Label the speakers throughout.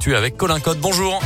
Speaker 1: Tu es avec Colin Code. Bonjour.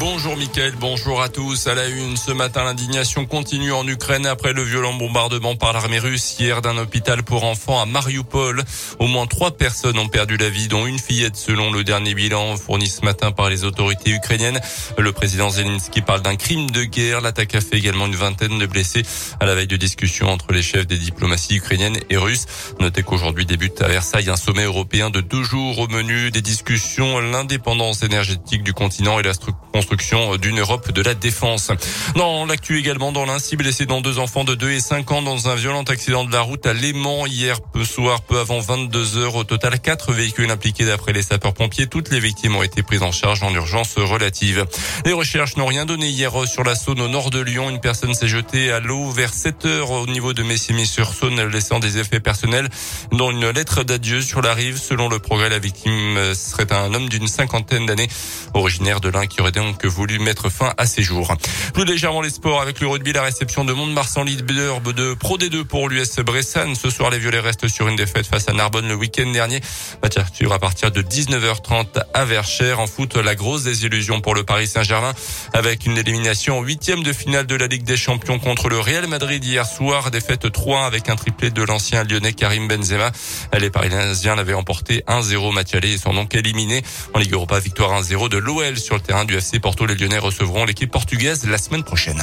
Speaker 2: Bonjour Mickaël, bonjour à tous. À la une, ce matin, l'indignation continue en Ukraine après le violent bombardement par l'armée russe hier d'un hôpital pour enfants à Mariupol. Au moins trois personnes ont perdu la vie, dont une fillette selon le dernier bilan fourni ce matin par les autorités ukrainiennes. Le président Zelensky parle d'un crime de guerre. L'attaque a fait également une vingtaine de blessés à la veille de discussions entre les chefs des diplomaties ukrainiennes et russes. Notez qu'aujourd'hui débute à Versailles un sommet européen de deux jours au menu des discussions, l'indépendance énergétique du continent et la structure construction d'une Europe de la défense. Dans l'actu également, dans l'un, six blessés dont deux enfants de 2 et 5 ans dans un violent accident de la route à Léman hier peu soir, peu avant 22 heures. Au total, quatre véhicules impliqués d'après les sapeurs-pompiers. Toutes les victimes ont été prises en charge en urgence relative. Les recherches n'ont rien donné hier sur la Saône au nord de Lyon. Une personne s'est jetée à l'eau vers 7 heures au niveau de Messimy-sur-Saône, laissant des effets personnels, dont une lettre d'adieu sur la rive. Selon le progrès, la victime serait un homme d'une cinquantaine d'années, originaire de l'un qui aurait donc voulu mettre fin à ses jours. Plus légèrement les sports avec le rugby, la réception de Mont-de-Marsan leader de Pro D2 pour l'US Bressan. Ce soir, les Violets restent sur une défaite face à Narbonne le week-end dernier. Match à partir de 19h30 à Verchères. En foot, la grosse désillusion pour le Paris Saint-Germain avec une élimination en huitième de finale de la Ligue des Champions contre le Real Madrid hier soir. Défaite 3 avec un triplé de l'ancien lyonnais Karim Benzema. Les Parisiens l'avaient emporté 1-0 match aller et sont donc éliminés. En Ligue Europa, victoire 1-0 de l'OL sur le terrain du FC Porto. Les Lyonnais recevront l'équipe portugaise la semaine prochaine.